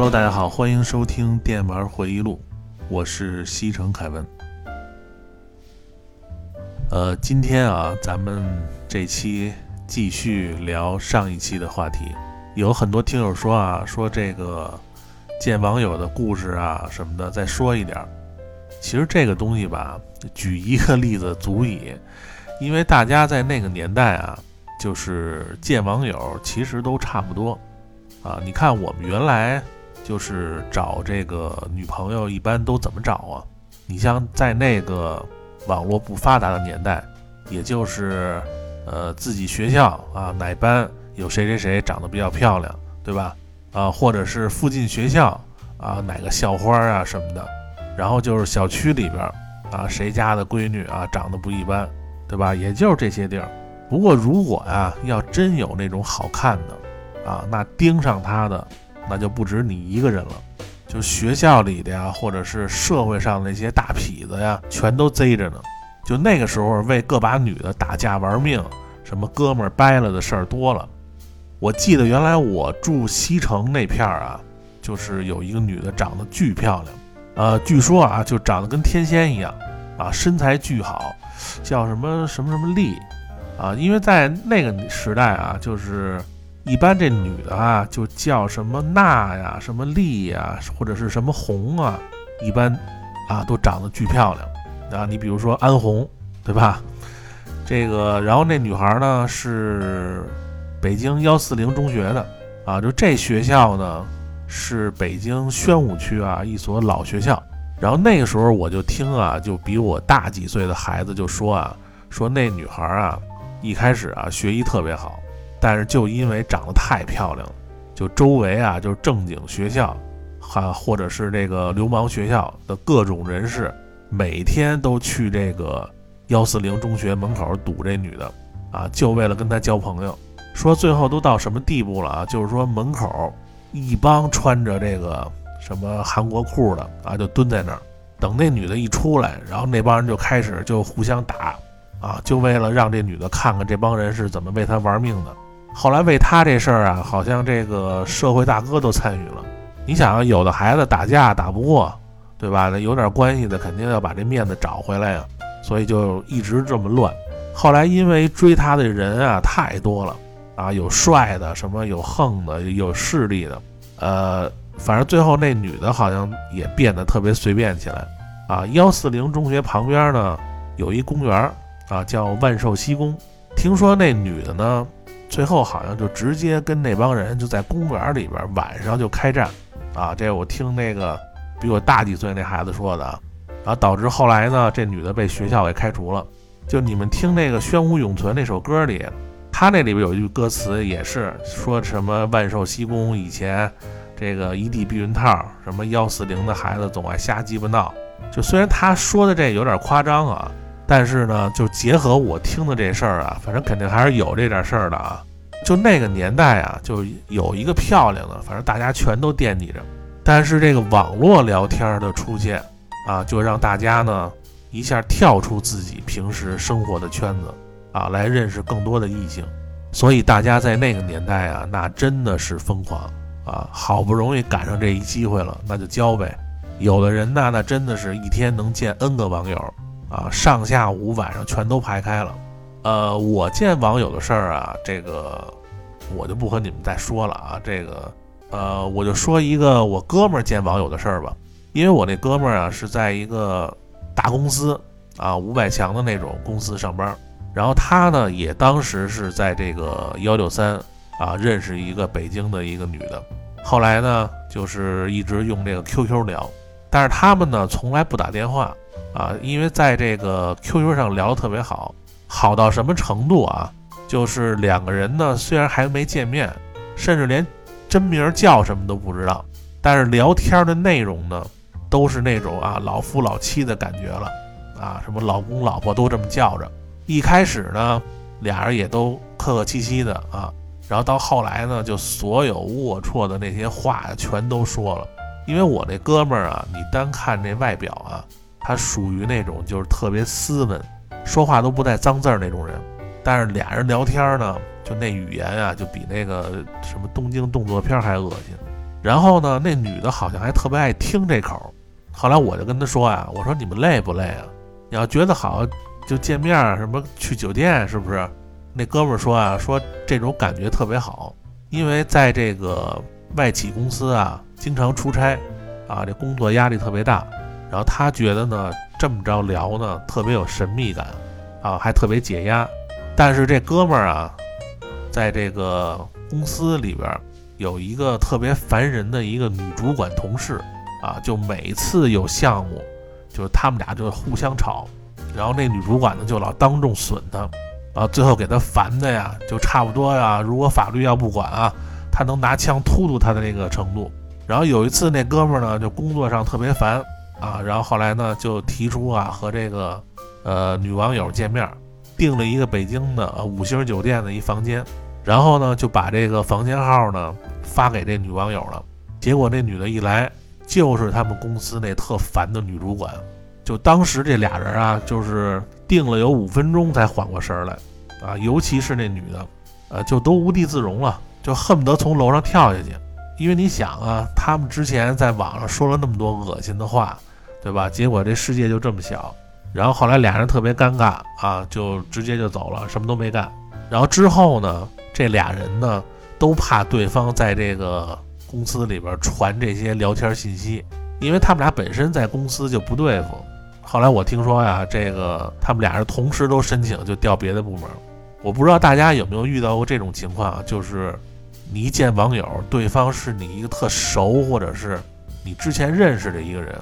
Hello，大家好，欢迎收听《电玩回忆录》，我是西城凯文。呃，今天啊，咱们这期继续聊上一期的话题。有很多听友说啊，说这个见网友的故事啊什么的，再说一点儿。其实这个东西吧，举一个例子足矣，因为大家在那个年代啊，就是见网友其实都差不多啊。你看我们原来就是找这个女朋友，一般都怎么找啊？你像在那个网络不发达的年代，也就是呃自己学校啊哪班有谁谁谁长得比较漂亮，对吧？啊，或者是附近学校啊哪个校花啊什么的。然后就是小区里边啊，谁家的闺女啊长得不一般，对吧？也就是这些地儿。不过如果呀，要真有那种好看的啊，那盯上她的，那就不止你一个人了。就学校里的呀，或者是社会上那些大痞子呀，全都贼着呢。就那个时候，为个把女的打架玩命，什么哥们儿掰了的事儿多了。我记得原来我住西城那片儿啊，就是有一个女的长得巨漂亮。呃，据说啊，就长得跟天仙一样，啊，身材巨好，叫什么什么什么丽，啊，因为在那个时代啊，就是一般这女的啊，就叫什么娜呀，什么丽呀，或者是什么红啊，一般啊都长得巨漂亮，啊，你比如说安红，对吧？这个，然后那女孩呢是北京幺四零中学的，啊，就这学校呢。是北京宣武区啊一所老学校，然后那个时候我就听啊，就比我大几岁的孩子就说啊，说那女孩啊一开始啊学习特别好，但是就因为长得太漂亮了，就周围啊就是正经学校，哈或者是这个流氓学校的各种人士，每天都去这个幺四零中学门口堵这女的，啊就为了跟她交朋友，说最后都到什么地步了啊，就是说门口。一帮穿着这个什么韩国裤的啊，就蹲在那儿等那女的一出来，然后那帮人就开始就互相打啊，就为了让这女的看看这帮人是怎么为她玩命的。后来为他这事儿啊，好像这个社会大哥都参与了。你想，有的孩子打架打不过，对吧？那有点关系的肯定要把这面子找回来呀，所以就一直这么乱。后来因为追他的人啊太多了。啊，有帅的，什么有横的，有势力的，呃，反正最后那女的好像也变得特别随便起来。啊，幺四零中学旁边呢有一公园啊，叫万寿西宫。听说那女的呢，最后好像就直接跟那帮人就在公园里边晚上就开战。啊，这我听那个比我大几岁那孩子说的。然后导致后来呢，这女的被学校给开除了。就你们听那个《宣武永存》那首歌里。他那里边有一句歌词，也是说什么万寿西宫以前这个一地避孕套，什么幺四零的孩子总爱瞎鸡巴闹。就虽然他说的这有点夸张啊，但是呢，就结合我听的这事儿啊，反正肯定还是有这点事儿的啊。就那个年代啊，就有一个漂亮的，反正大家全都惦记着。但是这个网络聊天的出现啊，就让大家呢一下跳出自己平时生活的圈子。啊，来认识更多的异性，所以大家在那个年代啊，那真的是疯狂啊！好不容易赶上这一机会了，那就交呗。有的人呢，那真的是一天能见 N 个网友啊，上下午晚上全都排开了。呃，我见网友的事儿啊，这个我就不和你们再说了啊。这个呃，我就说一个我哥们儿见网友的事儿吧，因为我那哥们儿啊是在一个大公司啊，五百强的那种公司上班。然后他呢，也当时是在这个幺六三啊认识一个北京的一个女的，后来呢，就是一直用这个 QQ 聊，但是他们呢从来不打电话啊，因为在这个 QQ 上聊得特别好，好到什么程度啊？就是两个人呢虽然还没见面，甚至连真名叫什么都不知道，但是聊天的内容呢都是那种啊老夫老妻的感觉了啊，什么老公老婆都这么叫着。一开始呢，俩人也都客客气气的啊，然后到后来呢，就所有龌龊的那些话全都说了。因为我那哥们儿啊，你单看这外表啊，他属于那种就是特别斯文，说话都不带脏字儿那种人。但是俩人聊天呢，就那语言啊，就比那个什么东京动作片还恶心。然后呢，那女的好像还特别爱听这口。后来我就跟他说啊，我说你们累不累啊？你要觉得好就见面，什么去酒店是不是？那哥们儿说啊，说这种感觉特别好，因为在这个外企公司啊，经常出差啊，这工作压力特别大。然后他觉得呢，这么着聊呢，特别有神秘感啊，还特别解压。但是这哥们儿啊，在这个公司里边有一个特别烦人的一个女主管同事啊，就每次有项目，就是他们俩就互相吵，然后那女主管呢就老当众损他，啊，最后给他烦的呀，就差不多呀，如果法律要不管啊，他能拿枪突突他的那个程度。然后有一次那哥们儿呢，就工作上特别烦。啊，然后后来呢，就提出啊和这个呃女网友见面，订了一个北京的五星酒店的一房间，然后呢就把这个房间号呢发给这女网友了。结果那女的一来，就是他们公司那特烦的女主管。就当时这俩人啊，就是定了有五分钟才缓过神来，啊，尤其是那女的，呃，就都无地自容了，就恨不得从楼上跳下去。因为你想啊，他们之前在网上说了那么多恶心的话。对吧？结果这世界就这么小，然后后来俩人特别尴尬啊，就直接就走了，什么都没干。然后之后呢，这俩人呢都怕对方在这个公司里边传这些聊天信息，因为他们俩本身在公司就不对付。后来我听说呀，这个他们俩人同时都申请就调别的部门。我不知道大家有没有遇到过这种情况，就是你一见网友，对方是你一个特熟或者是你之前认识的一个人。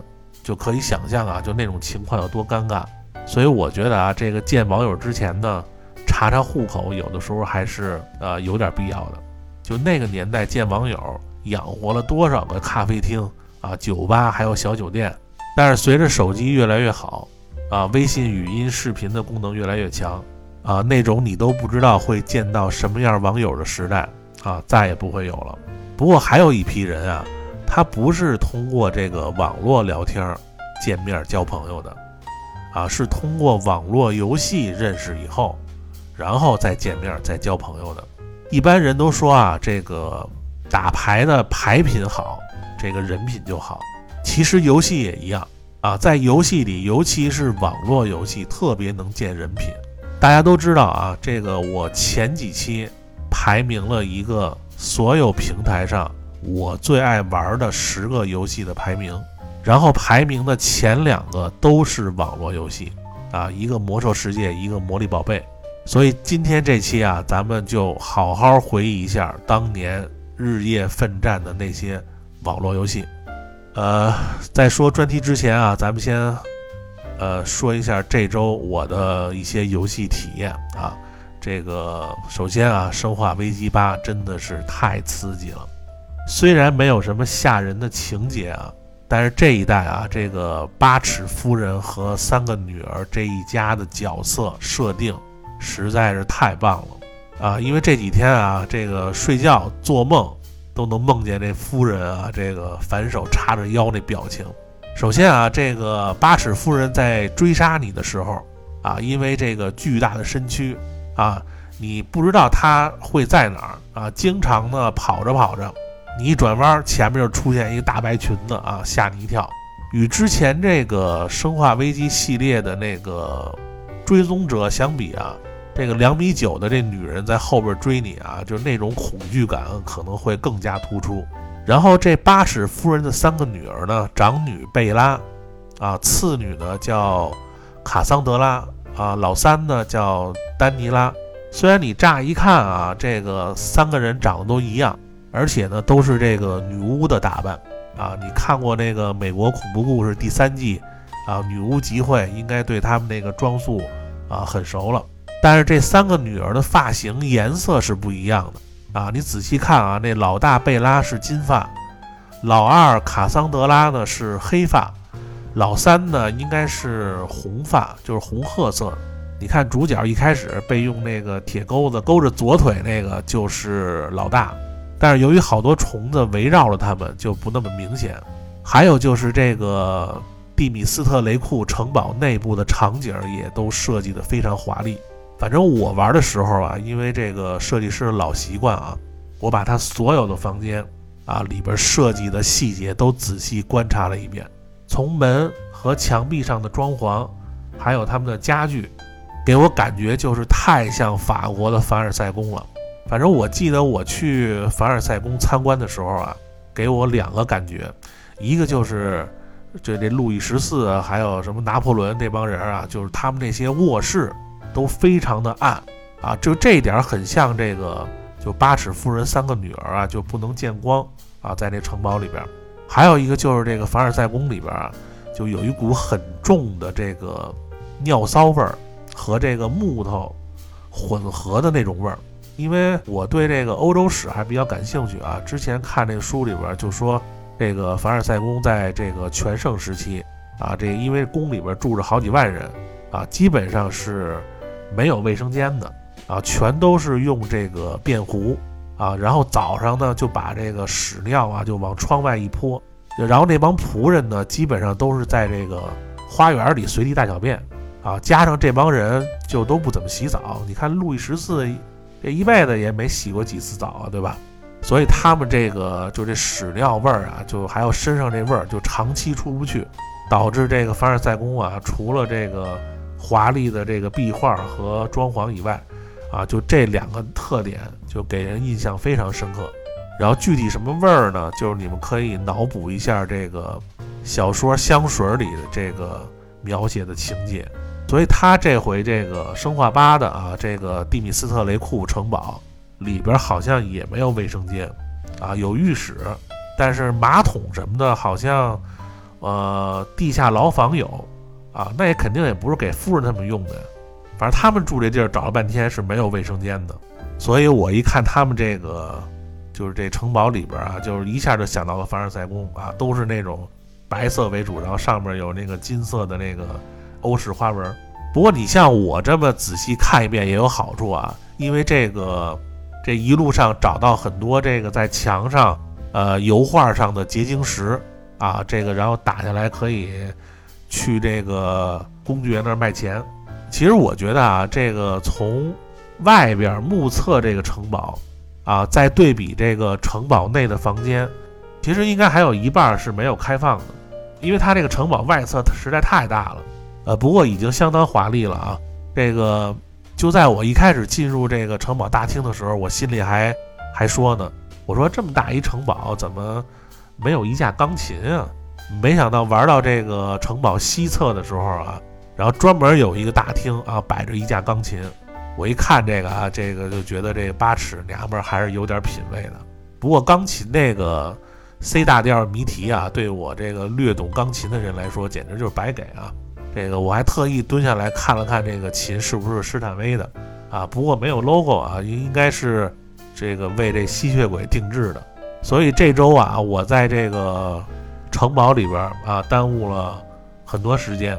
就可以想象啊，就那种情况有多尴尬。所以我觉得啊，这个见网友之前呢，查查户口，有的时候还是呃有点必要的。就那个年代见网友，养活了多少个咖啡厅啊、酒吧，还有小酒店。但是随着手机越来越好啊，微信语音视频的功能越来越强啊，那种你都不知道会见到什么样网友的时代啊，再也不会有了。不过还有一批人啊。他不是通过这个网络聊天见面交朋友的，啊，是通过网络游戏认识以后，然后再见面再交朋友的。一般人都说啊，这个打牌的牌品好，这个人品就好。其实游戏也一样啊，在游戏里，尤其是网络游戏，特别能见人品。大家都知道啊，这个我前几期排名了一个所有平台上。我最爱玩的十个游戏的排名，然后排名的前两个都是网络游戏啊，一个魔兽世界，一个魔力宝贝。所以今天这期啊，咱们就好好回忆一下当年日夜奋战的那些网络游戏。呃，在说专题之前啊，咱们先呃说一下这周我的一些游戏体验啊。这个首先啊，《生化危机八》真的是太刺激了。虽然没有什么吓人的情节啊，但是这一代啊，这个八尺夫人和三个女儿这一家的角色设定实在是太棒了啊！因为这几天啊，这个睡觉做梦都能梦见这夫人啊，这个反手叉着腰那表情。首先啊，这个八尺夫人在追杀你的时候啊，因为这个巨大的身躯啊，你不知道她会在哪儿啊，经常呢跑着跑着。你一转弯，前面就出现一个大白裙子啊，吓你一跳。与之前这个《生化危机》系列的那个追踪者相比啊，这个两米九的这女人在后边追你啊，就那种恐惧感可能会更加突出。然后这八尺夫人的三个女儿呢，长女贝拉，啊，次女呢叫卡桑德拉，啊，老三呢叫丹尼拉。虽然你乍一看啊，这个三个人长得都一样。而且呢，都是这个女巫的打扮啊！你看过那个《美国恐怖故事》第三季啊？女巫集会应该对他们那个装束啊很熟了。但是这三个女儿的发型颜色是不一样的啊！你仔细看啊，那老大贝拉是金发，老二卡桑德拉呢是黑发，老三呢应该是红发，就是红褐色。你看主角一开始被用那个铁钩子勾着左腿那个就是老大。但是由于好多虫子围绕着他们，就不那么明显。还有就是这个蒂米斯特雷库城堡内部的场景也都设计得非常华丽。反正我玩的时候啊，因为这个设计师的老习惯啊，我把他所有的房间啊，里边设计的细节都仔细观察了一遍，从门和墙壁上的装潢，还有他们的家具，给我感觉就是太像法国的凡尔赛宫了。反正我记得我去凡尔赛宫参观的时候啊，给我两个感觉，一个就是这这路易十四，还有什么拿破仑那帮人啊，就是他们那些卧室都非常的暗啊，就这一点很像这个就八尺夫人三个女儿啊，就不能见光啊，在那城堡里边。还有一个就是这个凡尔赛宫里边啊，就有一股很重的这个尿骚味儿和这个木头混合的那种味儿。因为我对这个欧洲史还比较感兴趣啊，之前看这个书里边就说，这个凡尔赛宫在这个全盛时期啊，这因为宫里边住着好几万人啊，基本上是没有卫生间的啊，全都是用这个便壶啊，然后早上呢就把这个屎尿啊就往窗外一泼，然后那帮仆人呢基本上都是在这个花园里随地大小便啊，加上这帮人就都不怎么洗澡，你看路易十四。这一辈子也没洗过几次澡啊，对吧？所以他们这个就这屎尿味儿啊，就还有身上这味儿，就长期出不去，导致这个凡尔赛宫啊，除了这个华丽的这个壁画和装潢以外，啊，就这两个特点就给人印象非常深刻。然后具体什么味儿呢？就是你们可以脑补一下这个小说《香水》里的这个描写的情节。所以他这回这个生化八的啊，这个蒂米斯特雷库城堡里边好像也没有卫生间，啊，有浴室，但是马桶什么的，好像呃地下牢房有，啊，那也肯定也不是给夫人他们用的，反正他们住这地儿找了半天是没有卫生间的，所以我一看他们这个就是这城堡里边啊，就是一下就想到了凡尔赛宫啊，都是那种白色为主，然后上面有那个金色的那个。欧式花纹，不过你像我这么仔细看一遍也有好处啊，因为这个这一路上找到很多这个在墙上呃油画上的结晶石啊，这个然后打下来可以去这个公爵那儿卖钱。其实我觉得啊，这个从外边目测这个城堡啊，再对比这个城堡内的房间，其实应该还有一半是没有开放的，因为它这个城堡外侧实在太大了。呃，不过已经相当华丽了啊！这个就在我一开始进入这个城堡大厅的时候，我心里还还说呢，我说这么大一城堡，怎么没有一架钢琴啊？没想到玩到这个城堡西侧的时候啊，然后专门有一个大厅啊，摆着一架钢琴。我一看这个啊，这个就觉得这八尺娘们儿还是有点品位的。不过钢琴那个 C 大调谜题啊，对我这个略懂钢琴的人来说，简直就是白给啊！这个我还特意蹲下来看了看这个琴是不是施坦威的啊？不过没有 logo 啊，应该是这个为这吸血鬼定制的。所以这周啊，我在这个城堡里边啊耽误了很多时间。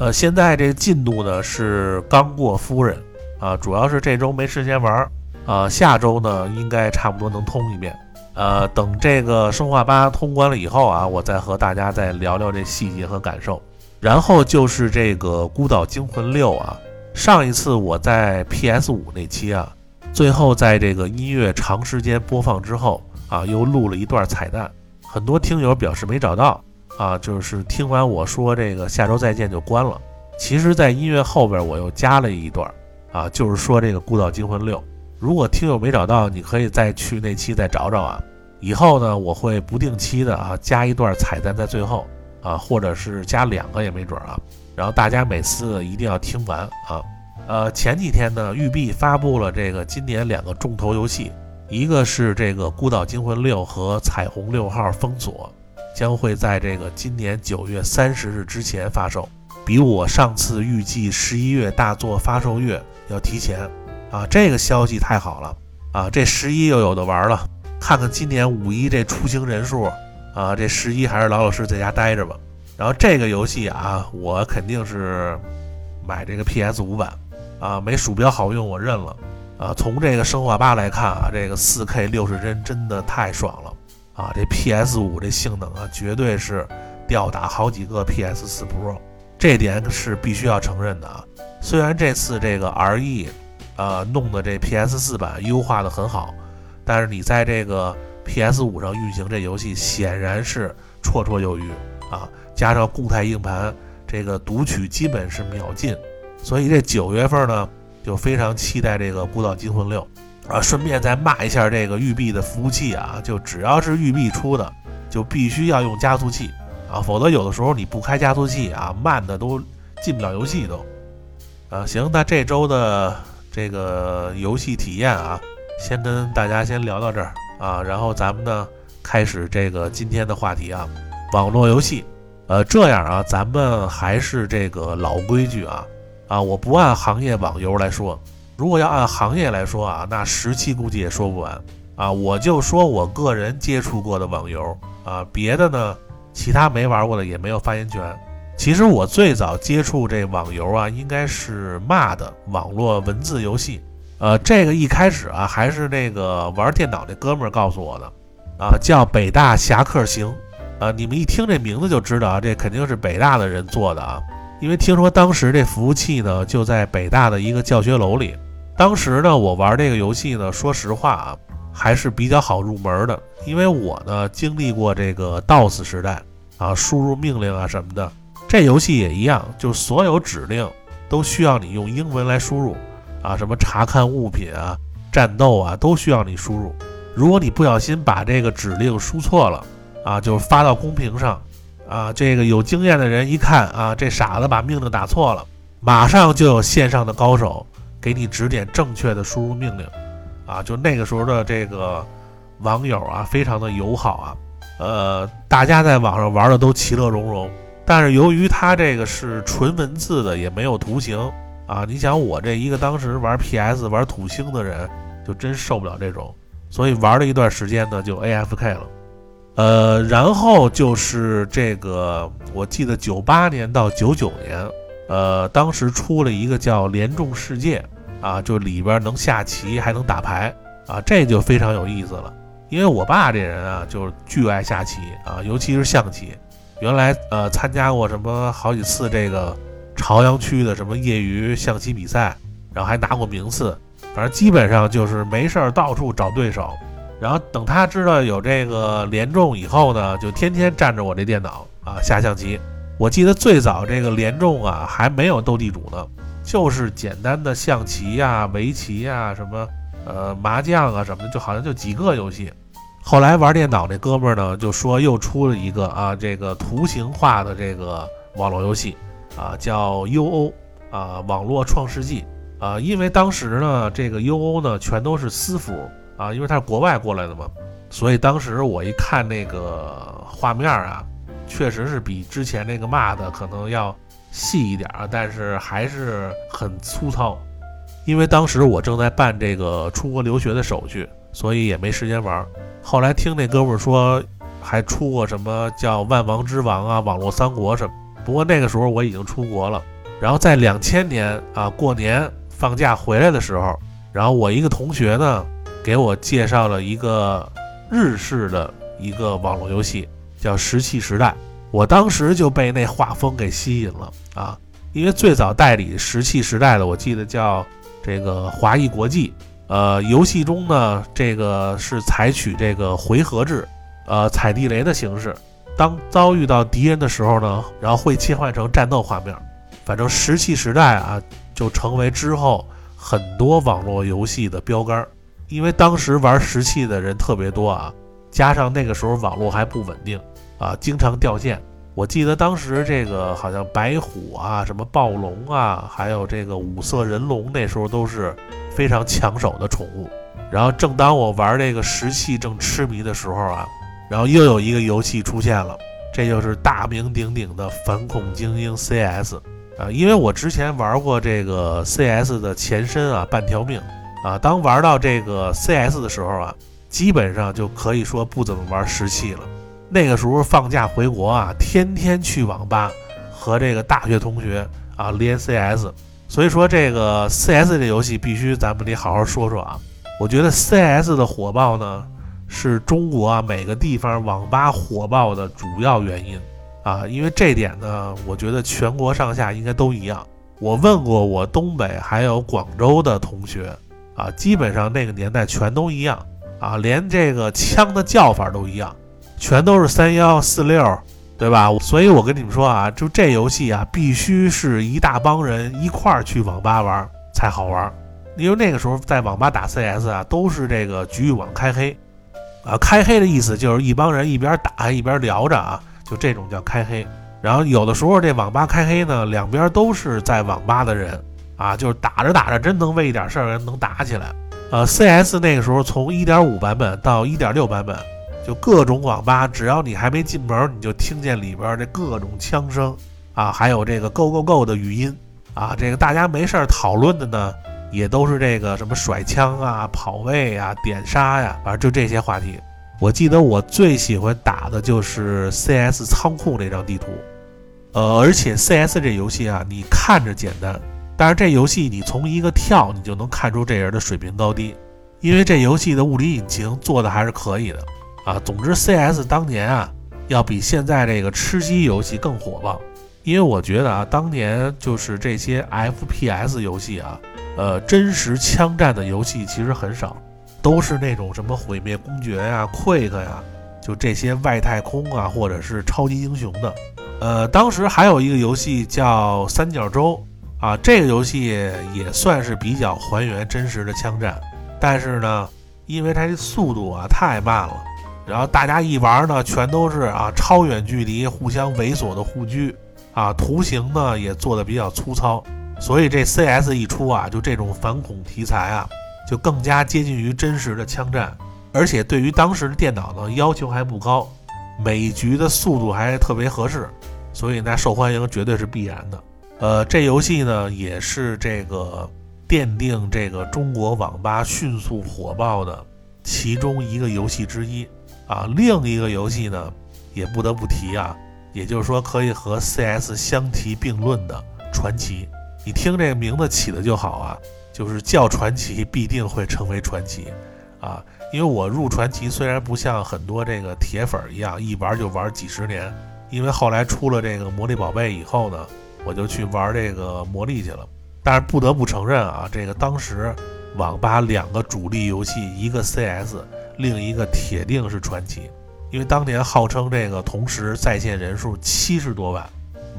呃，现在这进度呢是刚过夫人啊，主要是这周没时间玩啊。下周呢应该差不多能通一遍。呃，等这个生化八通关了以后啊，我再和大家再聊聊这细节和感受。然后就是这个《孤岛惊魂六》啊，上一次我在 PS 五那期啊，最后在这个音乐长时间播放之后啊，又录了一段彩蛋，很多听友表示没找到啊，就是听完我说这个下周再见就关了。其实，在音乐后边我又加了一段啊，就是说这个《孤岛惊魂六》，如果听友没找到，你可以再去那期再找找啊。以后呢，我会不定期的啊加一段彩蛋在最后。啊，或者是加两个也没准啊。然后大家每次一定要听完啊。呃，前几天呢，育碧发布了这个今年两个重头游戏，一个是这个《孤岛惊魂六》和《彩虹六号封锁》，将会在这个今年九月三十日之前发售，比我上次预计十一月大作发售月要提前啊。这个消息太好了啊！这十一又有的玩了，看看今年五一这出行人数。啊，这十一还是老老实实在家待着吧。然后这个游戏啊，我肯定是买这个 PS 五版啊，没鼠标好用，我认了啊。从这个生化八来看啊，这个四 K 六十帧真的太爽了啊！这 PS 五这性能啊，绝对是吊打好几个 PS 四 Pro，这点是必须要承认的啊。虽然这次这个 RE 呃弄的这 PS 四版优化的很好，但是你在这个 PS 五上运行这游戏显然是绰绰有余啊，加上固态硬盘，这个读取基本是秒进，所以这九月份呢，就非常期待这个《孤岛惊魂六》啊。顺便再骂一下这个育碧的服务器啊，就只要是育碧出的，就必须要用加速器啊，否则有的时候你不开加速器啊，慢的都进不了游戏都。啊，行，那这周的这个游戏体验啊，先跟大家先聊到这儿啊，然后咱们呢开始这个今天的话题啊，网络游戏。呃，这样啊，咱们还是这个老规矩啊啊，我不按行业网游来说，如果要按行业来说啊，那十期估计也说不完啊，我就说我个人接触过的网游啊，别的呢，其他没玩过的也没有发言权。其实我最早接触这网游啊，应该是骂的网络文字游戏。呃，这个一开始啊，还是那个玩电脑那哥们儿告诉我的，啊，叫北大侠客行。啊，你们一听这名字就知道啊，这肯定是北大的人做的啊。因为听说当时这服务器呢就在北大的一个教学楼里。当时呢，我玩这个游戏呢，说实话啊，还是比较好入门的，因为我呢经历过这个 DOS 时代啊，输入命令啊什么的。这游戏也一样，就所有指令都需要你用英文来输入啊，什么查看物品啊、战斗啊，都需要你输入。如果你不小心把这个指令输错了啊，就发到公屏上啊，这个有经验的人一看啊，这傻子把命令打错了，马上就有线上的高手给你指点正确的输入命令啊。就那个时候的这个网友啊，非常的友好啊，呃，大家在网上玩的都其乐融融。但是由于它这个是纯文字的，也没有图形啊。你想我这一个当时玩 PS 玩土星的人，就真受不了这种，所以玩了一段时间呢，就 AFK 了。呃，然后就是这个，我记得九八年到九九年，呃，当时出了一个叫《联众世界》啊，就里边能下棋还能打牌啊，这就非常有意思了。因为我爸这人啊，就是巨爱下棋啊，尤其是象棋。原来呃参加过什么好几次这个朝阳区的什么业余象棋比赛，然后还拿过名次，反正基本上就是没事儿到处找对手。然后等他知道有这个联众以后呢，就天天占着我这电脑啊下象棋。我记得最早这个联众啊还没有斗地主呢，就是简单的象棋呀、围棋呀、什么呃麻将啊什么的，就好像就几个游戏。后来玩电脑那哥们儿呢，就说又出了一个啊，这个图形化的这个网络游戏啊，叫 UO 啊，网络创世纪啊。因为当时呢，这个 UO 呢全都是私服啊，因为它是国外过来的嘛，所以当时我一看那个画面啊，确实是比之前那个骂的可能要细一点儿，但是还是很粗糙。因为当时我正在办这个出国留学的手续，所以也没时间玩。后来听那哥们说，还出过什么叫《万王之王》啊，《网络三国》什么。不过那个时候我已经出国了。然后在两千年啊，过年放假回来的时候，然后我一个同学呢，给我介绍了一个日式的一个网络游戏，叫《石器时代》。我当时就被那画风给吸引了啊，因为最早代理《石器时代》的，我记得叫这个华谊国际。呃，游戏中呢，这个是采取这个回合制，呃，踩地雷的形式。当遭遇到敌人的时候呢，然后会切换成战斗画面。反正石器时代啊，就成为之后很多网络游戏的标杆。因为当时玩石器的人特别多啊，加上那个时候网络还不稳定啊，经常掉线。我记得当时这个好像白虎啊、什么暴龙啊，还有这个五色人龙，那时候都是。非常抢手的宠物，然后正当我玩这个石器正痴迷的时候啊，然后又有一个游戏出现了，这就是大名鼎鼎的反恐精英 CS 啊，因为我之前玩过这个 CS 的前身啊，半条命啊，当玩到这个 CS 的时候啊，基本上就可以说不怎么玩石器了。那个时候放假回国啊，天天去网吧和这个大学同学啊连 CS。所以说这个 CS 这游戏必须咱们得好好说说啊！我觉得 CS 的火爆呢，是中国啊每个地方网吧火爆的主要原因啊，因为这点呢，我觉得全国上下应该都一样。我问过我东北还有广州的同学啊，基本上那个年代全都一样啊，连这个枪的叫法都一样，全都是三幺四六，对吧？所以我跟你们说啊，就这游戏啊，必须是一大帮人一块儿去网吧玩才好玩。因为那个时候在网吧打 CS 啊，都是这个局域网开黑，啊，开黑的意思就是一帮人一边打一边聊着啊，就这种叫开黑。然后有的时候这网吧开黑呢，两边都是在网吧的人啊，就是打着打着真能为一点事儿人能打起来。呃，CS 那个时候从1.5版本到1.6版本，就各种网吧，只要你还没进门，你就听见里边这各种枪声啊，还有这个 “Go Go Go” 的语音啊，这个大家没事儿讨论的呢。也都是这个什么甩枪啊、跑位啊、点杀呀，反正就这些话题。我记得我最喜欢打的就是 CS 仓库这张地图，呃，而且 CS 这游戏啊，你看着简单，但是这游戏你从一个跳你就能看出这人的水平高低，因为这游戏的物理引擎做的还是可以的啊。总之，CS 当年啊，要比现在这个吃鸡游戏更火爆，因为我觉得啊，当年就是这些 FPS 游戏啊。呃，真实枪战的游戏其实很少，都是那种什么毁灭公爵呀、Quick 呀，就这些外太空啊，或者是超级英雄的。呃，当时还有一个游戏叫三角洲啊，这个游戏也算是比较还原真实的枪战，但是呢，因为它这速度啊太慢了，然后大家一玩呢，全都是啊超远距离互相猥琐的互狙啊，图形呢也做的比较粗糙。所以这 CS 一出啊，就这种反恐题材啊，就更加接近于真实的枪战，而且对于当时的电脑呢要求还不高，每一局的速度还特别合适，所以那受欢迎绝对是必然的。呃，这游戏呢也是这个奠定这个中国网吧迅速火爆的其中一个游戏之一啊。另一个游戏呢也不得不提啊，也就是说可以和 CS 相提并论的传奇。你听这个名字起的就好啊，就是叫传奇必定会成为传奇，啊，因为我入传奇虽然不像很多这个铁粉一样一玩就玩几十年，因为后来出了这个魔力宝贝以后呢，我就去玩这个魔力去了。但是不得不承认啊，这个当时网吧两个主力游戏，一个 CS，另一个铁定是传奇，因为当年号称这个同时在线人数七十多万，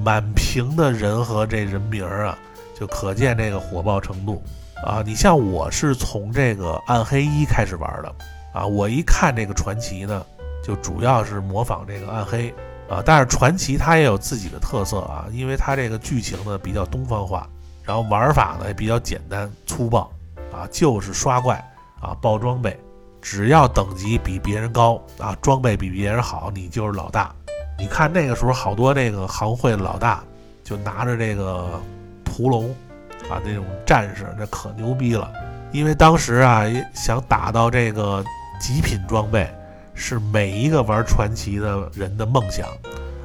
满屏的人和这人名啊。就可见这个火爆程度啊！你像我是从这个暗黑一开始玩的啊，我一看这个传奇呢，就主要是模仿这个暗黑啊。但是传奇它也有自己的特色啊，因为它这个剧情呢比较东方化，然后玩法呢也比较简单粗暴啊，就是刷怪啊，爆装备，只要等级比别人高啊，装备比别人好，你就是老大。你看那个时候好多这个行会老大就拿着这个。屠龙啊，那种战士那可牛逼了，因为当时啊想打到这个极品装备，是每一个玩传奇的人的梦想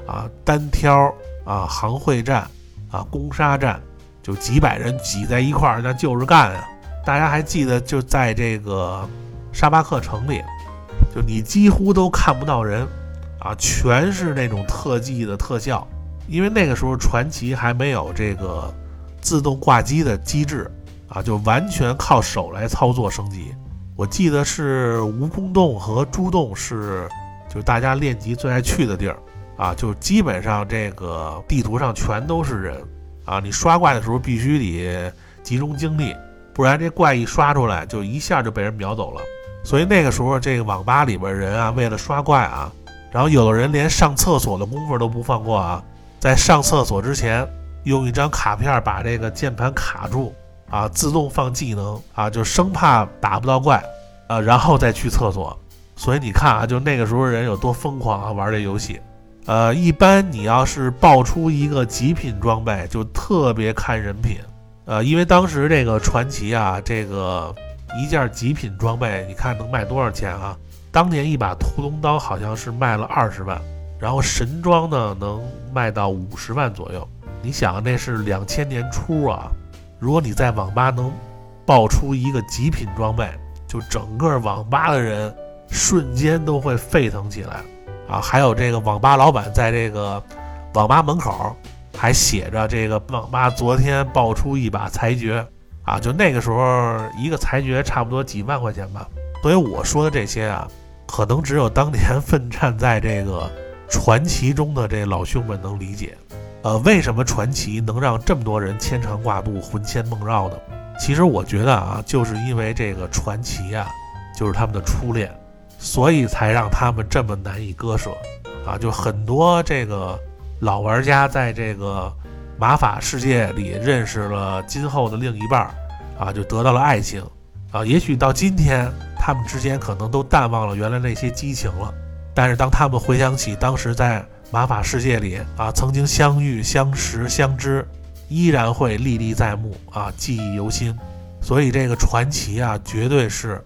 啊。单挑啊，行会战啊，攻杀战，就几百人挤在一块儿，那就是干啊。大家还记得就在这个沙巴克城里，就你几乎都看不到人啊，全是那种特技的特效，因为那个时候传奇还没有这个。自动挂机的机制啊，就完全靠手来操作升级。我记得是蜈蚣洞和猪洞是，就是大家练级最爱去的地儿啊。就基本上这个地图上全都是人啊。你刷怪的时候必须得集中精力，不然这怪一刷出来就一下就被人秒走了。所以那个时候这个网吧里边人啊，为了刷怪啊，然后有的人连上厕所的功夫都不放过啊，在上厕所之前。用一张卡片把这个键盘卡住啊，自动放技能啊，就生怕打不到怪啊，然后再去厕所。所以你看啊，就那个时候人有多疯狂啊，玩这游戏。呃，一般你要是爆出一个极品装备，就特别看人品。呃，因为当时这个传奇啊，这个一件极品装备，你看能卖多少钱啊？当年一把屠龙刀好像是卖了二十万，然后神装呢能卖到五十万左右。你想，那是两千年初啊！如果你在网吧能爆出一个极品装备，就整个网吧的人瞬间都会沸腾起来啊！还有这个网吧老板在这个网吧门口还写着这个网吧昨天爆出一把裁决啊！就那个时候一个裁决差不多几万块钱吧，所以我说的这些啊，可能只有当年 奋战在这个传奇中的这老兄们能理解。呃，为什么传奇能让这么多人牵肠挂肚、魂牵梦绕呢？其实我觉得啊，就是因为这个传奇啊，就是他们的初恋，所以才让他们这么难以割舍啊。就很多这个老玩家在这个马法世界里认识了今后的另一半啊，就得到了爱情啊。也许到今天，他们之间可能都淡忘了原来那些激情了，但是当他们回想起当时在玛法世界里啊，曾经相遇、相识、相知，依然会历历在目啊，记忆犹新。所以这个传奇啊，绝对是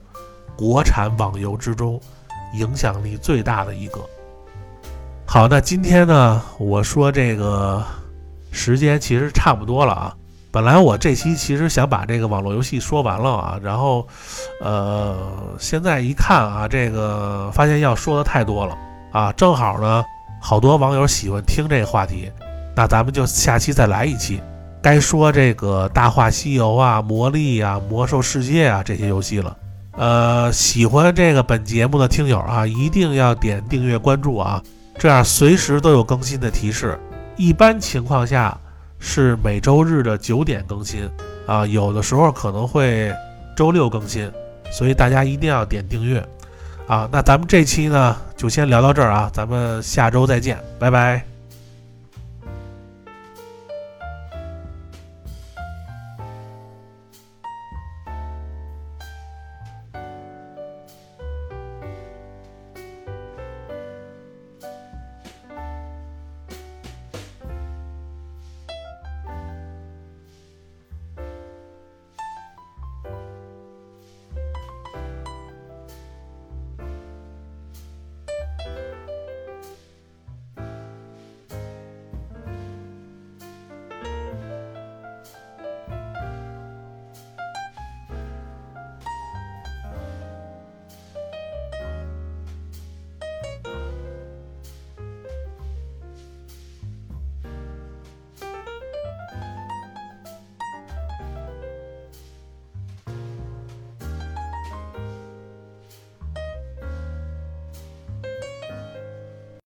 国产网游之中影响力最大的一个。好，那今天呢，我说这个时间其实差不多了啊。本来我这期其实想把这个网络游戏说完了啊，然后，呃，现在一看啊，这个发现要说的太多了啊，正好呢。好多网友喜欢听这个话题，那咱们就下期再来一期，该说这个《大话西游》啊、魔力啊、魔兽世界啊这些游戏了。呃，喜欢这个本节目的听友啊，一定要点订阅关注啊，这样随时都有更新的提示。一般情况下是每周日的九点更新啊，有的时候可能会周六更新，所以大家一定要点订阅。啊，那咱们这期呢就先聊到这儿啊，咱们下周再见，拜拜。